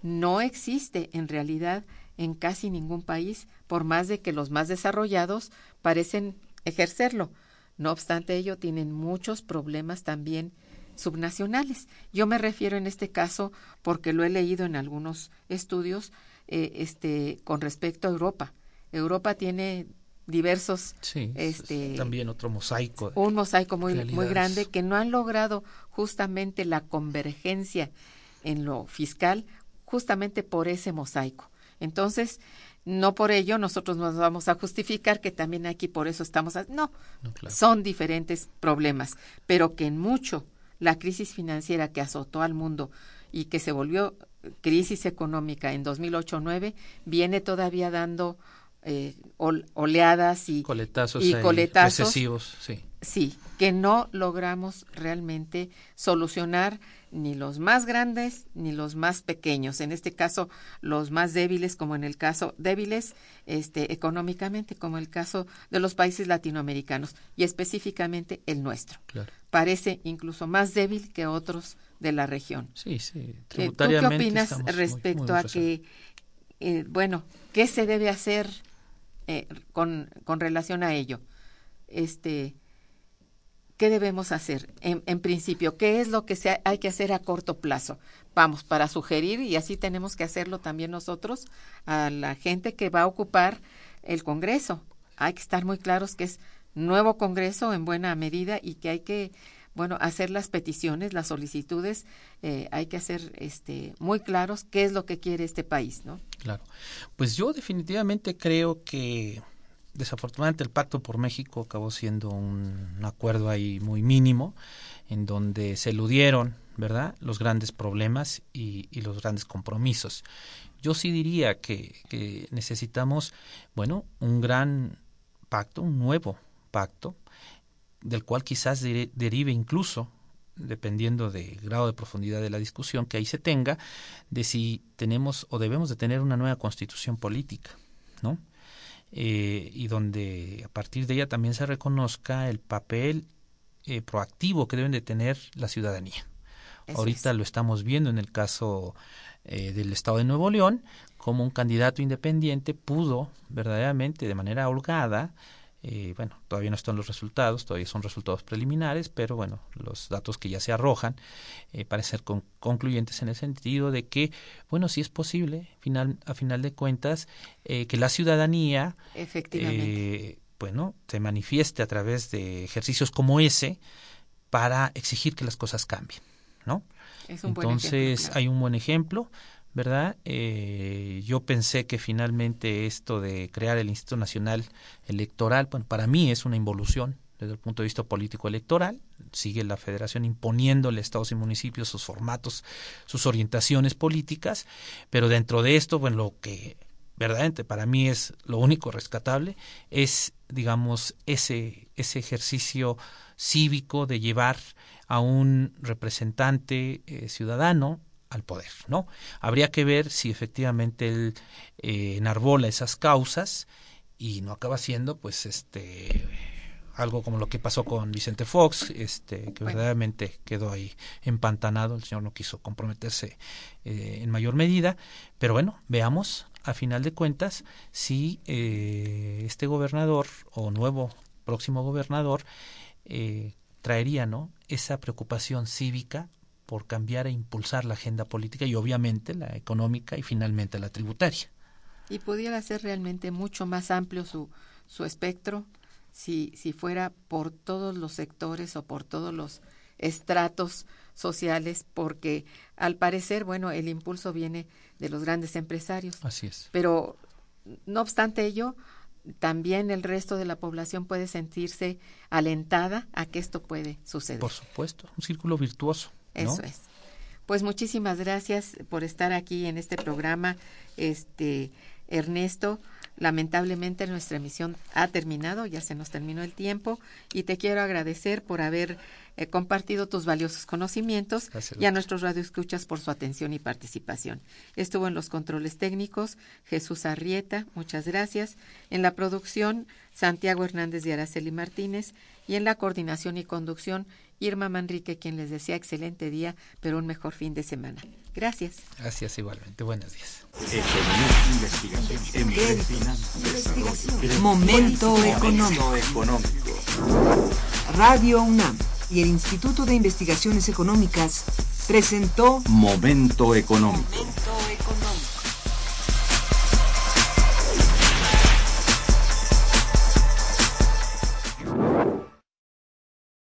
No existe en realidad en casi ningún país, por más de que los más desarrollados parecen ejercerlo. No obstante ello, tienen muchos problemas también subnacionales. Yo me refiero en este caso porque lo he leído en algunos estudios eh, este, con respecto a Europa. Europa tiene diversos este también otro mosaico un mosaico muy muy grande que no han logrado justamente la convergencia en lo fiscal justamente por ese mosaico entonces no por ello nosotros nos vamos a justificar que también aquí por eso estamos no, son diferentes problemas pero que en mucho la crisis financiera que azotó al mundo y que se volvió crisis económica en 2008-9 viene todavía dando eh, oleadas y coletazos, y coletazos sí. Sí, que no logramos realmente solucionar ni los más grandes ni los más pequeños. En este caso, los más débiles, como en el caso débiles este, económicamente, como el caso de los países latinoamericanos y específicamente el nuestro. Parece incluso más débil que otros de la región. Sí, sí. ¿Tú qué opinas respecto a que, eh, bueno, qué se debe hacer? Eh, con, con, relación a ello. Este, ¿Qué debemos hacer? En, en, principio, ¿qué es lo que se hay que hacer a corto plazo? Vamos, para sugerir, y así tenemos que hacerlo también nosotros, a la gente que va a ocupar el Congreso. Hay que estar muy claros que es nuevo Congreso en buena medida y que hay que bueno, hacer las peticiones, las solicitudes, eh, hay que hacer este, muy claros qué es lo que quiere este país, ¿no? Claro. Pues yo definitivamente creo que desafortunadamente el Pacto por México acabó siendo un, acuerdo ahí muy mínimo, en donde se eludieron, ¿verdad?, los grandes problemas y, los grandes compromisos. Yo sí diría que, que necesitamos, bueno, un gran pacto, un nuevo pacto, del cual quizás derive incluso dependiendo del grado de profundidad de la discusión que ahí se tenga, de si tenemos o debemos de tener una nueva constitución política, ¿no? Eh, y donde a partir de ella también se reconozca el papel eh, proactivo que deben de tener la ciudadanía. Ahorita lo estamos viendo en el caso eh, del Estado de Nuevo León, como un candidato independiente pudo verdaderamente de manera holgada eh, bueno, todavía no están los resultados, todavía son resultados preliminares, pero bueno, los datos que ya se arrojan eh, parecen ser concluyentes en el sentido de que, bueno, sí es posible, final, a final de cuentas, eh, que la ciudadanía, efectivamente, bueno, se manifieste a través de ejercicios como ese para exigir que las cosas cambien, ¿no? Entonces, hay un buen ejemplo. ¿Verdad? Eh, yo pensé que finalmente esto de crear el Instituto Nacional Electoral, bueno, para mí es una involución desde el punto de vista político electoral, sigue la federación imponiéndole a estados y municipios sus formatos, sus orientaciones políticas, pero dentro de esto, bueno, lo que verdaderamente para mí es lo único rescatable es, digamos, ese, ese ejercicio cívico de llevar a un representante eh, ciudadano al poder, ¿no? Habría que ver si efectivamente él eh, enarbola esas causas y no acaba siendo, pues, este algo como lo que pasó con Vicente Fox, este, que verdaderamente quedó ahí empantanado, el señor no quiso comprometerse eh, en mayor medida, pero bueno, veamos a final de cuentas si eh, este gobernador o nuevo próximo gobernador eh, traería no esa preocupación cívica por cambiar e impulsar la agenda política y obviamente la económica y finalmente la tributaria. Y pudiera ser realmente mucho más amplio su, su espectro si, si fuera por todos los sectores o por todos los estratos sociales, porque al parecer, bueno, el impulso viene de los grandes empresarios. Así es. Pero no obstante ello, también el resto de la población puede sentirse alentada a que esto puede suceder. Por supuesto, un círculo virtuoso. Eso es. Pues muchísimas gracias por estar aquí en este programa, este Ernesto. Lamentablemente nuestra emisión ha terminado, ya se nos terminó el tiempo y te quiero agradecer por haber eh, compartido tus valiosos conocimientos y a nuestros radioescuchas por su atención y participación. Estuvo en los controles técnicos Jesús Arrieta, muchas gracias. En la producción Santiago Hernández y Araceli Martínez y en la coordinación y conducción Irma Manrique, quien les desea excelente día, pero un mejor fin de semana. Gracias. Gracias igualmente. Buenos días. Momento económico. Radio UNAM y el Instituto de Investigaciones Económicas presentó Momento económico.